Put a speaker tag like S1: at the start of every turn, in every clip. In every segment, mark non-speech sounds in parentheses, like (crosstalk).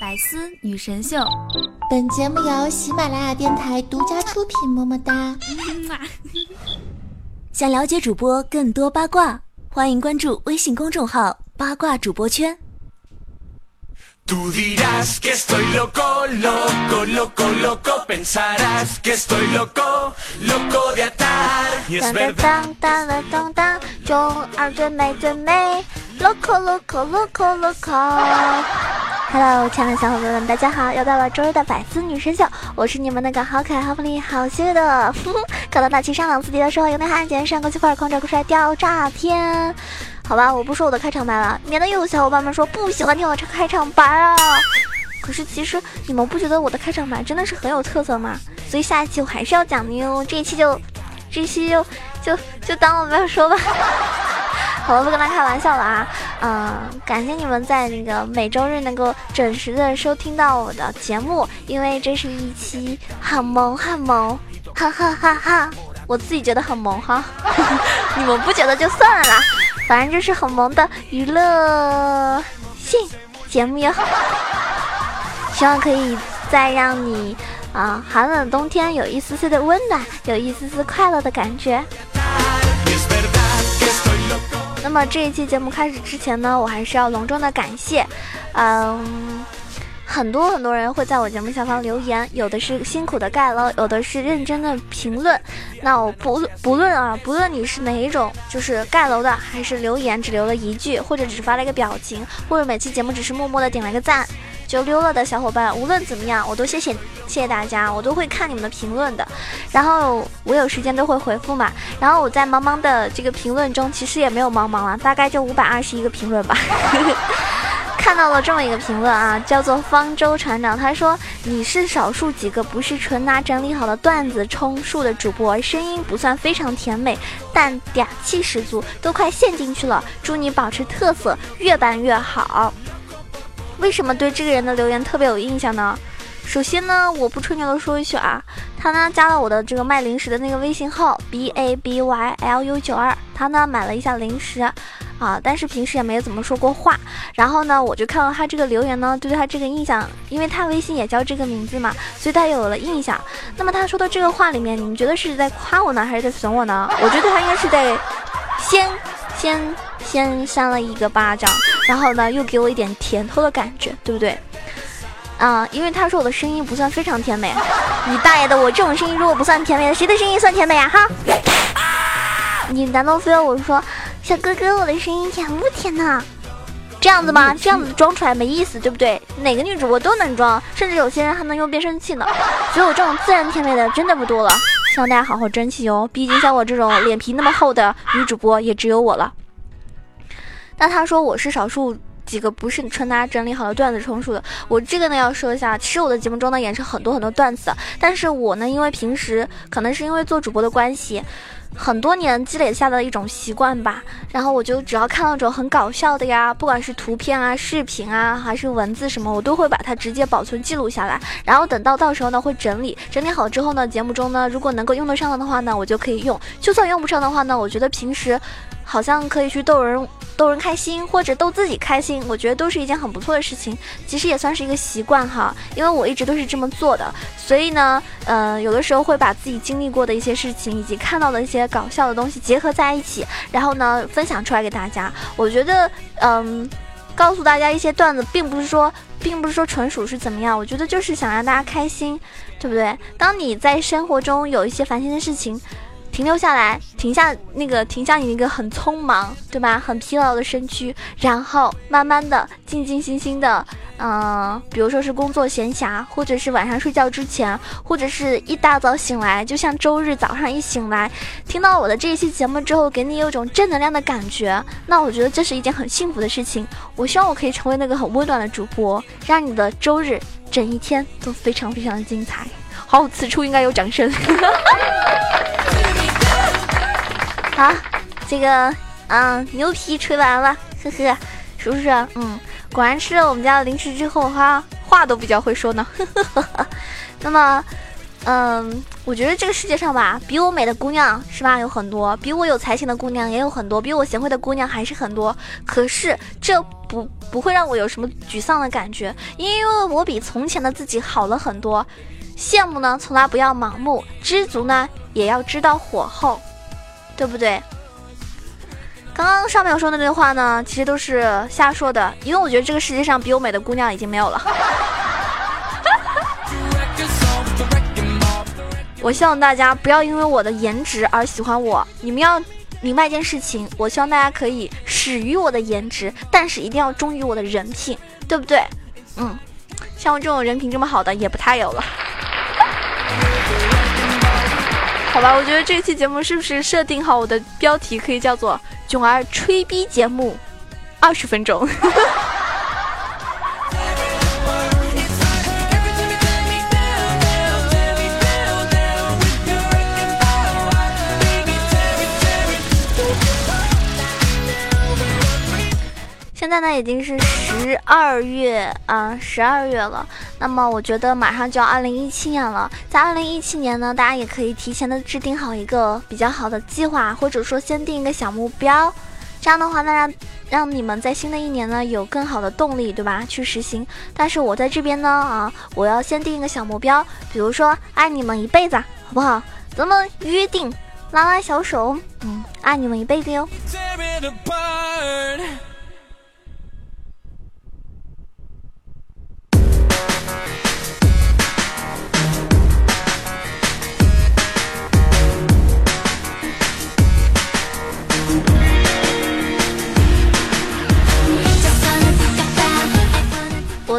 S1: 百思女神秀，
S2: 本节目由喜马拉雅电台独家出品。么么哒！
S3: 想了解主播更多八卦，欢迎关注微信公众号“八卦主播圈”。
S4: 当当当当当当，中二最美最美，loco loco loco loco。Hello，亲爱的小伙伴们，大家好！又到了周日的百思女神秀，我是你们那个好可爱、好美丽、好邪恶的，看到大气、上档次、低调奢华、有内涵、简约上国际范儿、狂拽酷帅、吊炸天。好吧，我不说我的开场白了，免得又有小伙伴们说不喜欢听我这开场白啊。可是其实你们不觉得我的开场白真的是很有特色吗？所以下一期我还是要讲的哟。这一期就，这一期就就就当我没有说吧。好了，不跟他开玩笑了啊。嗯，感谢你们在那个每周日能够准时的收听到我的节目，因为这是一期很萌很萌，哈哈哈哈！我自己觉得很萌哈，(laughs) 你们不觉得就算了啦。反正就是很萌的娱乐性节目哟。希望可以再让你啊寒冷的冬天有一丝丝的温暖，有一丝丝快乐的感觉。那么这一期节目开始之前呢，我还是要隆重的感谢，嗯，很多很多人会在我节目下方留言，有的是辛苦的盖楼，有的是认真的评论。那我不不论啊，不论你是哪一种，就是盖楼的，还是留言只留了一句，或者只发了一个表情，或者每期节目只是默默的点了个赞。就溜了的小伙伴，无论怎么样，我都谢谢谢谢大家，我都会看你们的评论的，然后我有时间都会回复嘛。然后我在茫茫的这个评论中，其实也没有茫茫了，大概就五百二十一个评论吧。(laughs) 看到了这么一个评论啊，叫做方舟船长，他说你是少数几个不是纯拿整理好的段子充数的主播，声音不算非常甜美，但嗲气十足，都快陷进去了。祝你保持特色，越办越好。为什么对这个人的留言特别有印象呢？首先呢，我不吹牛的说一句啊，他呢加了我的这个卖零食的那个微信号 b a b y l u 九二，他呢买了一下零食，啊，但是平时也没有怎么说过话。然后呢，我就看到他这个留言呢，对他这个印象，因为他微信也叫这个名字嘛，所以他有了印象。那么他说的这个话里面，你们觉得是在夸我呢，还是在损我呢？我觉得他应该是在先先先扇了一个巴掌。然后呢，又给我一点甜头的感觉，对不对？啊，因为他说我的声音不算非常甜美。你大爷的，我这种声音如果不算甜美，谁的声音算甜美啊？哈！你难道非要我说，小哥哥，我的声音甜不甜呢？这样子吗？这样子装出来没意思，对不对？哪个女主播都能装，甚至有些人还能用变声器呢。所以我这种自然甜美的真的不多了，希望大家好好珍惜哦。毕竟像我这种脸皮那么厚的女主播也只有我了。那他说我是少数几个不是纯拿整理好的段子充数的，我这个呢要说一下，其实我的节目中呢也是很多很多段子，但是我呢因为平时可能是因为做主播的关系。很多年积累下的一种习惯吧，然后我就只要看到种很搞笑的呀，不管是图片啊、视频啊，还是文字什么，我都会把它直接保存记录下来，然后等到到时候呢会整理，整理好之后呢，节目中呢如果能够用得上的话呢，我就可以用；就算用不上的话呢，我觉得平时好像可以去逗人逗人开心，或者逗自己开心，我觉得都是一件很不错的事情，其实也算是一个习惯哈，因为我一直都是这么做的，所以呢，呃，有的时候会把自己经历过的一些事情以及看到的一些。搞笑的东西结合在一起，然后呢，分享出来给大家。我觉得，嗯，告诉大家一些段子，并不是说，并不是说纯属是怎么样。我觉得就是想让大家开心，对不对？当你在生活中有一些烦心的事情。停留下来，停下那个，停下你那个很匆忙，对吧？很疲劳的身躯，然后慢慢的、静静心心的，嗯，比如说是工作闲暇，或者是晚上睡觉之前，或者是一大早醒来，就像周日早上一醒来，听到我的这一期节目之后，给你有种正能量的感觉，那我觉得这是一件很幸福的事情。我希望我可以成为那个很温暖的主播，让你的周日整一天都非常非常的精彩。好，此处应该有掌声。(laughs) 好，这个嗯，牛皮吹完了，呵呵，是不是？嗯，果然吃了我们家的零食之后，哈，话都比较会说呢。呵呵呵 (laughs) 那么，嗯，我觉得这个世界上吧，比我美的姑娘是吧有很多，比我有才情的姑娘也有很多，比我贤惠的姑娘还是很多。可是这不不会让我有什么沮丧的感觉，因为我比从前的自己好了很多。羡慕呢，从来不要盲目；知足呢，也要知道火候，对不对？刚刚上面我说的那句话呢，其实都是瞎说的，因为我觉得这个世界上比我美的姑娘已经没有了。(laughs) 我希望大家不要因为我的颜值而喜欢我，你们要明白一件事情，我希望大家可以始于我的颜值，但是一定要忠于我的人品，对不对？嗯，像我这种人品这么好的也不太有了。好吧，我觉得这期节目是不是设定好我的标题可以叫做“囧儿吹逼节目”，二十分钟。(laughs) 现在呢已经是十二月啊，十二月了。那么我觉得马上就要二零一七年了，在二零一七年呢，大家也可以提前的制定好一个比较好的计划，或者说先定一个小目标。这样的话呢，让让你们在新的一年呢有更好的动力，对吧？去实行。但是我在这边呢啊，我要先定一个小目标，比如说爱你们一辈子，好不好？咱们约定，拉拉小手，嗯，爱你们一辈子哟。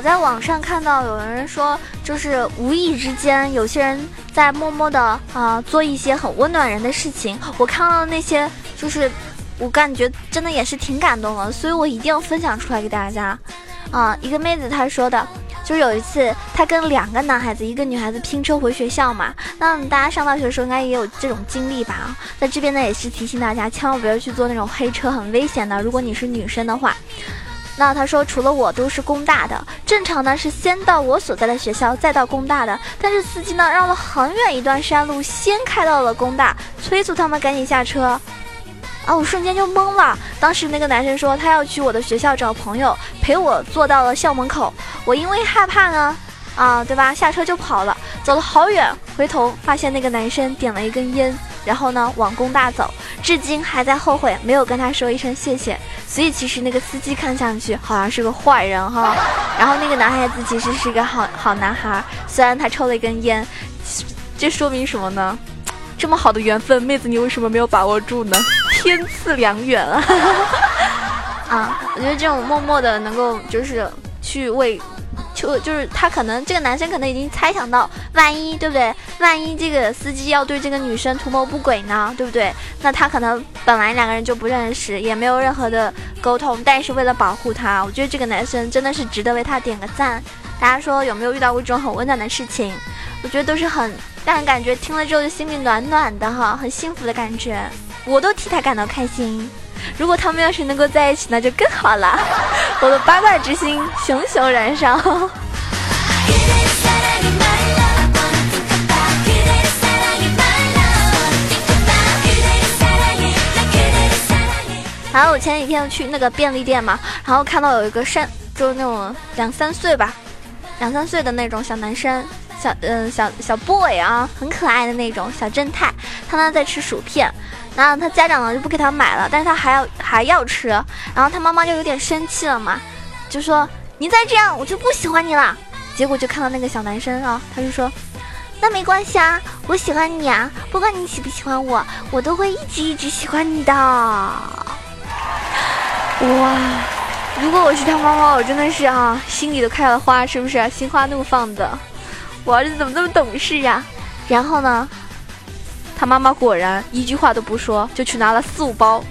S4: 我在网上看到有人说，就是无意之间，有些人在默默的啊做一些很温暖人的事情。我看到那些，就是我感觉真的也是挺感动的，所以我一定要分享出来给大家。啊，一个妹子她说的，就是有一次她跟两个男孩子，一个女孩子拼车回学校嘛。那大家上大学的时候应该也有这种经历吧？在这边呢也是提醒大家，千万不要去做那种黑车，很危险的。如果你是女生的话。那他说，除了我都是工大的，正常呢是先到我所在的学校，再到工大的。但是司机呢绕了很远一段山路，先开到了工大，催促他们赶紧下车。啊，我瞬间就懵了。当时那个男生说他要去我的学校找朋友，陪我坐到了校门口。我因为害怕呢，啊，对吧？下车就跑了，走了好远，回头发现那个男生点了一根烟。然后呢，往工大走，至今还在后悔没有跟他说一声谢谢。所以其实那个司机看上去好像是个坏人哈，然后那个男孩子其实是一个好好男孩，虽然他抽了一根烟。这说明什么呢？这么好的缘分，妹子你为什么没有把握住呢？天赐良缘啊！(laughs) 啊，我觉得这种默默的能够就是去为。就就是他可能这个男生可能已经猜想到，万一对不对？万一这个司机要对这个女生图谋不轨呢，对不对？那他可能本来两个人就不认识，也没有任何的沟通，但是为了保护他，我觉得这个男生真的是值得为他点个赞。大家说有没有遇到过这种很温暖的事情？我觉得都是很让人感觉听了之后就心里暖暖的哈，很幸福的感觉，我都替他感到开心。如果他们要是能够在一起，那就更好了。我的八卦之心熊熊燃烧。然后我前几天去那个便利店嘛，然后看到有一个山，就是那种两三岁吧，两三岁的那种小男生，小嗯小小 boy 啊，很可爱的那种小正太，他呢在吃薯片。然后他家长呢就不给他买了，但是他还要还要吃，然后他妈妈就有点生气了嘛，就说你再这样我就不喜欢你了。结果就看到那个小男生啊，他就说，那没关系啊，我喜欢你啊，不管你喜不喜欢我，我都会一直一直喜欢你的。哇，如果我是他妈妈，我真的是啊，心里都开了花，是不是？心花怒放的，我儿子怎么那么懂事呀？然后呢？他妈妈果然一句话都不说，就去拿了四五包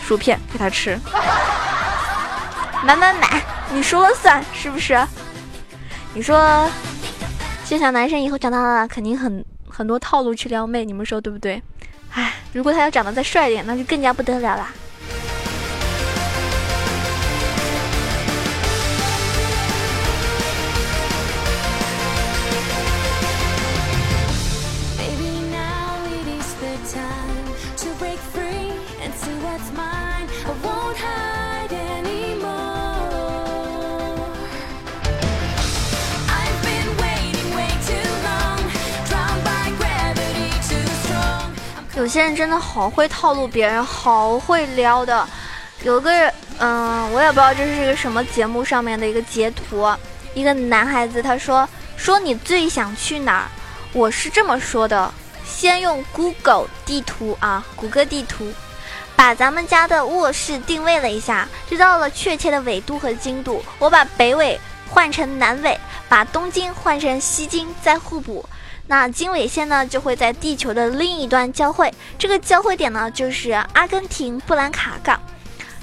S4: 薯片给他吃。买买买，你说了算是不是？你说，这小男生以后长大了肯定很很多套路去撩妹，你们说对不对？唉，如果他要长得再帅一点，那就更加不得了啦。有些人真的好会套路别人，好会撩的。有个嗯，我也不知道这是一个什么节目上面的一个截图，一个男孩子他说说你最想去哪儿？我是这么说的，先用 Google 地图啊，谷歌地图，把咱们家的卧室定位了一下，知道了确切的纬度和经度。我把北纬换成南纬，把东经换成西经，再互补。那经纬线呢，就会在地球的另一端交汇。这个交汇点呢，就是阿根廷布兰卡港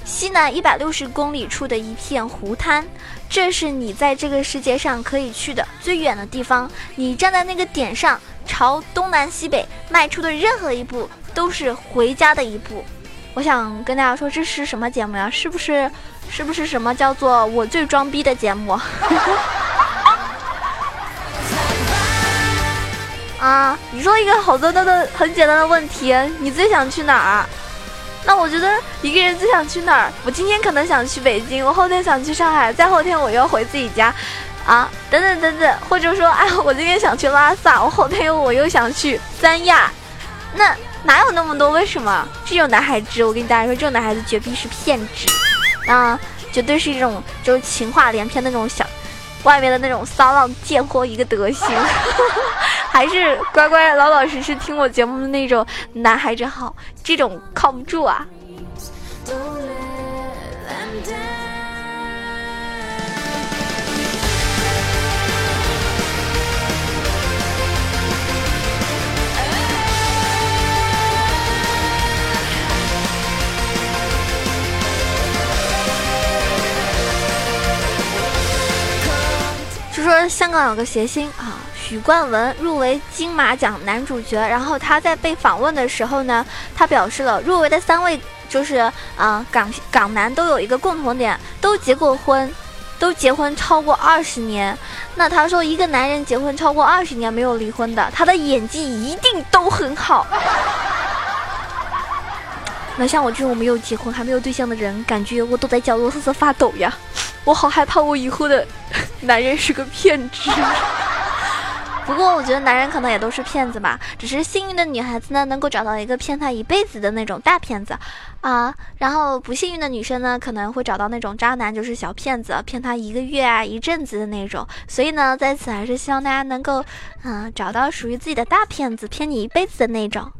S4: 西南一百六十公里处的一片湖滩。这是你在这个世界上可以去的最远的地方。你站在那个点上，朝东南西北迈出的任何一步，都是回家的一步。我想跟大家说，这是什么节目呀？是不是？是不是什么叫做我最装逼的节目？(laughs) 你说一个好多的很简单的问题，你最想去哪儿？那我觉得一个人最想去哪儿？我今天可能想去北京，我后天想去上海，再后天我又要回自己家，啊，等等等等，或者说，哎，我今天想去拉萨，我后天我又想去三亚，那哪有那么多？为什么？这种男孩子，我跟大家说，这种男孩子绝逼是骗子，啊，绝对是一种就是情话连篇那种小。外面的那种骚浪贱货一个德行，还是乖乖老老实实听我节目的那种男孩子好，这种靠不住啊。说香港有个谐星啊，许冠文入围金马奖男主角。然后他在被访问的时候呢，他表示了入围的三位就是啊港港男都有一个共同点，都结过婚，都结婚超过二十年。那他说一个男人结婚超过二十年没有离婚的，他的演技一定都很好。(laughs) 那像我这种没有结婚还没有对象的人，感觉我都在角落瑟瑟发抖呀。我好害怕，我以后的 (laughs) 男人是个骗子。不过我觉得男人可能也都是骗子吧，只是幸运的女孩子呢，能够找到一个骗她一辈子的那种大骗子，啊，然后不幸运的女生呢，可能会找到那种渣男，就是小骗子，骗她一个月啊、一阵子的那种。所以呢，在此还是希望大家能够，嗯，找到属于自己的大骗子，骗你一辈子的那种。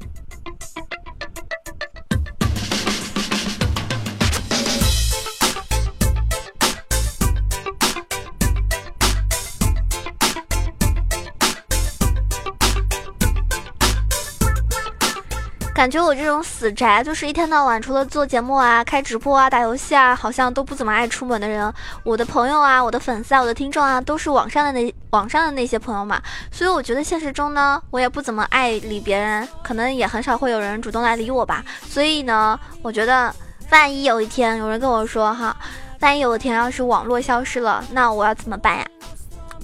S4: 感觉我这种死宅，就是一天到晚除了做节目啊、开直播啊、打游戏啊，好像都不怎么爱出门的人。我的朋友啊、我的粉丝啊、我的听众啊，都是网上的那网上的那些朋友嘛。所以我觉得现实中呢，我也不怎么爱理别人，可能也很少会有人主动来理我吧。所以呢，我觉得万一有一天有人跟我说哈，万一有一天要是网络消失了，那我要怎么办呀？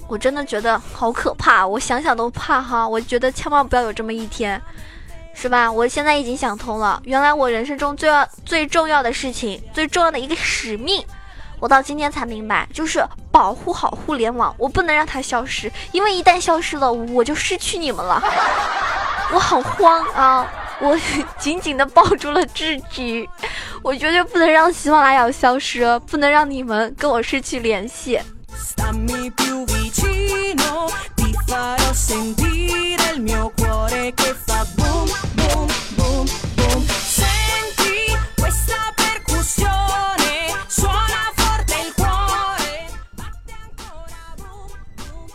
S4: 我真的觉得好可怕，我想想都怕哈。我觉得千万不要有这么一天。是吧？我现在已经想通了，原来我人生中最要最重要的事情，最重要的一个使命，我到今天才明白，就是保护好互联网，我不能让它消失，因为一旦消失了，我就失去你们了。(laughs) 我很慌啊，我 (laughs) 紧紧的抱住了自己，我绝对不能让喜马拉雅消失，不能让你们跟我失去联系。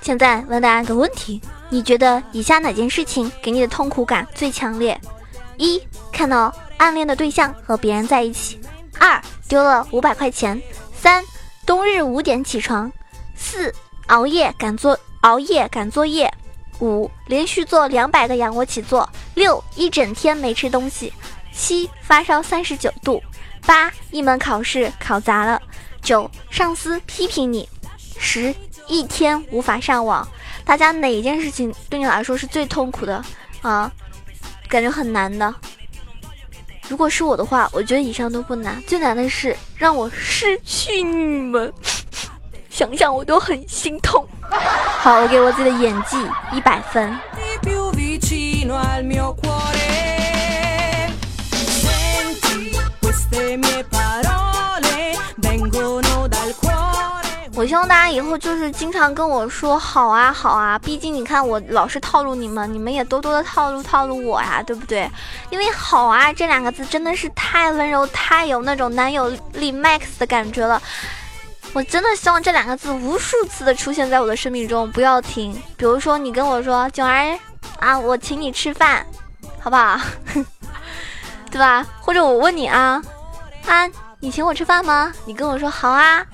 S4: 现在问大家个问题：你觉得以下哪件事情给你的痛苦感最强烈？一、看到暗恋的对象和别人在一起；二、丢了五百块钱；三、冬日五点起床；四、熬夜赶作熬夜赶作业；五、连续做两百个仰卧起坐；六、一整天没吃东西；七、发烧三十九度；八、一门考试考砸了；九、上司批评你；十。一天无法上网，大家哪一件事情对你来说是最痛苦的啊？感觉很难的。如果是我的话，我觉得以上都不难，最难的是让我失去你们，(laughs) 想想我都很心痛。好，我给我自己的演技一百分。希望大家以后就是经常跟我说好啊好啊，毕竟你看我老是套路你们，你们也多多的套路套路我呀，对不对？因为好啊这两个字真的是太温柔，太有那种男友力 max 的感觉了。我真的希望这两个字无数次的出现在我的生命中，不要停。比如说你跟我说九儿啊，我请你吃饭，好不好？(laughs) 对吧？或者我问你啊，啊，你请我吃饭吗？你跟我说好啊。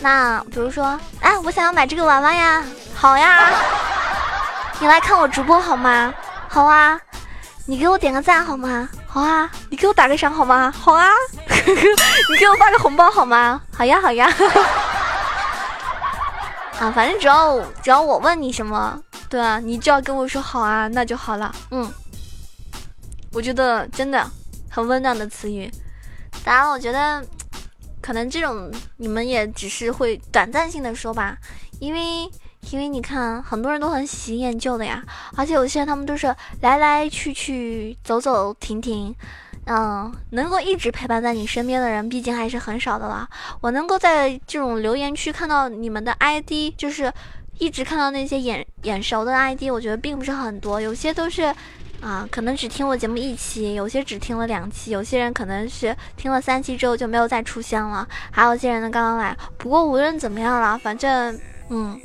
S4: 那比如说，哎，我想要买这个娃娃呀，好呀。你来看我直播好吗？好啊。你给我点个赞好吗？好啊。你给我打个赏好吗？好啊。(laughs) 你给我发个红包好吗？好呀，好呀。(laughs) 啊，反正只要只要我问你什么，对啊，你就要跟我说好啊，那就好了。嗯，我觉得真的很温暖的词语。当然，我觉得。可能这种你们也只是会短暂性的说吧，因为因为你看很多人都很喜新厌旧的呀，而且有些人他们都是来来去去走走停停，嗯，能够一直陪伴在你身边的人毕竟还是很少的了。我能够在这种留言区看到你们的 ID，就是一直看到那些眼眼熟的 ID，我觉得并不是很多，有些都是。啊，可能只听我节目一期，有些只听了两期，有些人可能是听了三期之后就没有再出现了，还有些人呢刚刚来。不过无论怎么样了，反正嗯，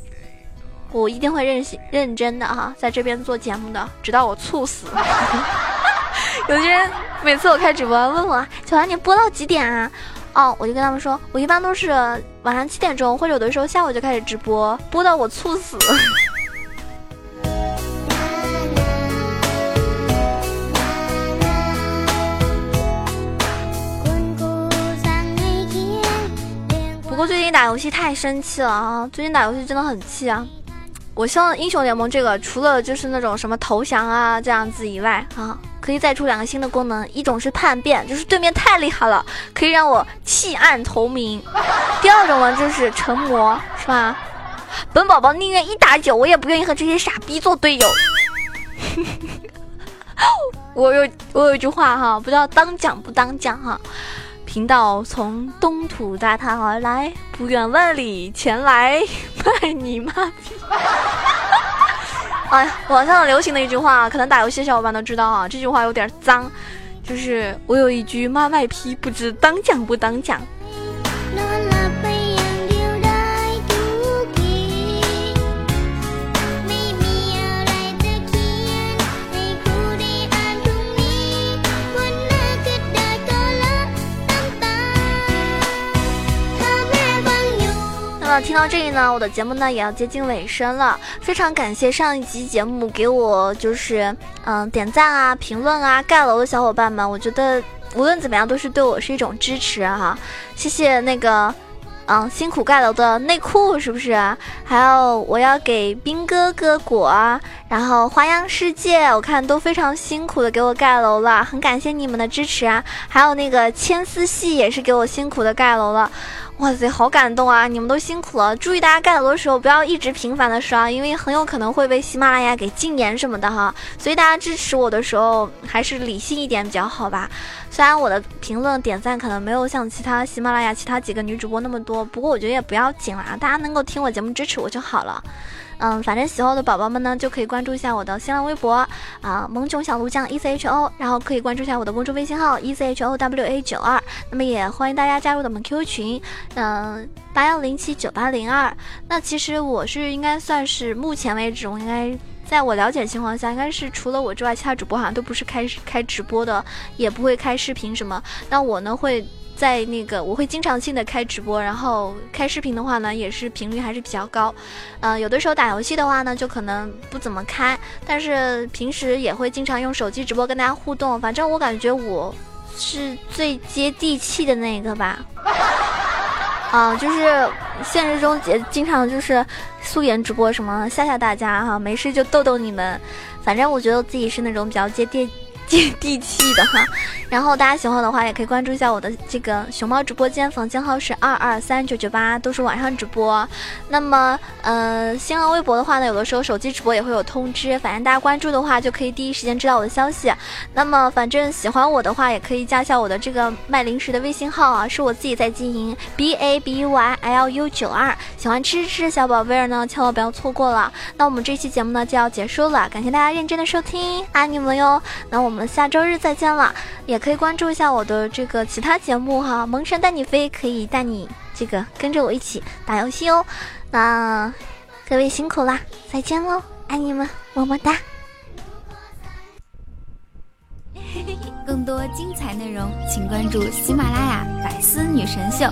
S4: 我一定会认认真的哈，在这边做节目的，直到我猝死。(laughs) 有些人每次我开直播问我，小兰你播到几点啊？哦，我就跟他们说，我一般都是晚上七点钟，或者有的时候下午就开始直播，播到我猝死。打游戏太生气了啊！最近打游戏真的很气啊！我希望英雄联盟这个除了就是那种什么投降啊这样子以外啊，可以再出两个新的功能，一种是叛变，就是对面太厉害了，可以让我弃暗投明；(laughs) 第二种呢就是成魔，是吧？本宝宝宁愿一打九，我也不愿意和这些傻逼做队友。(laughs) 我有我有一句话哈，不知道当讲不当讲哈。频道从东土大唐而来，不远万里前来卖你妈逼！(laughs) 哎呀，网上流行的一句话，可能打游戏的小伙伴都知道啊。这句话有点脏，就是我有一句妈卖批，不知当讲不当讲。听到这里呢，我的节目呢也要接近尾声了。非常感谢上一集节目给我就是嗯点赞啊、评论啊、盖楼的小伙伴们，我觉得无论怎么样都是对我是一种支持哈。谢谢那个嗯辛苦盖楼的内裤是不是？还有我要给兵哥哥果，然后花样世界，我看都非常辛苦的给我盖楼了，很感谢你们的支持啊。还有那个千丝戏也是给我辛苦的盖楼了。哇塞，好感动啊！你们都辛苦了，注意大家盖楼的时候不要一直频繁的刷，因为很有可能会被喜马拉雅给禁言什么的哈。所以大家支持我的时候还是理性一点比较好吧。虽然我的评论点赞可能没有像其他喜马拉雅其他几个女主播那么多，不过我觉得也不要紧啦，大家能够听我节目支持我就好了。嗯，反正喜欢我的宝宝们呢，就可以关注一下我的新浪微博啊，萌囧小鹿酱 E C H O，然后可以关注一下我的公众微信号 E C H O W A 九二。那么也欢迎大家加入我们 QQ 群，嗯，八幺零七九八零二。那其实我是应该算是目前为止，我应该在我了解的情况下，应该是除了我之外，其他主播好像都不是开开直播的，也不会开视频什么。那我呢会。在那个我会经常性的开直播，然后开视频的话呢，也是频率还是比较高。嗯，有的时候打游戏的话呢，就可能不怎么开，但是平时也会经常用手机直播跟大家互动。反正我感觉我是最接地气的那个吧。(laughs) 啊，就是现实中也经常就是素颜直播什么吓吓大家哈，没事就逗逗你们。反正我觉得自己是那种比较接地。接地气的哈。然后大家喜欢的话，也可以关注一下我的这个熊猫直播间，房间号是二二三九九八，都是晚上直播。那么，呃，新浪微博的话呢，有的时候手机直播也会有通知，反正大家关注的话，就可以第一时间知道我的消息。那么，反正喜欢我的话，也可以加一下我的这个卖零食的微信号啊，是我自己在经营，b a b y l u 九二。喜欢吃吃小宝贝儿呢，千万不要错过了。那我们这期节目呢就要结束了，感谢大家认真的收听，爱你们哟。那我我们下周日再见了，也。可以关注一下我的这个其他节目哈，萌神带你飞，可以带你这个跟着我一起打游戏哦。那各位辛苦啦，再见喽，爱你们，么么哒。(laughs)
S3: 更多精彩内容，请关注喜马拉雅《百思女神秀》。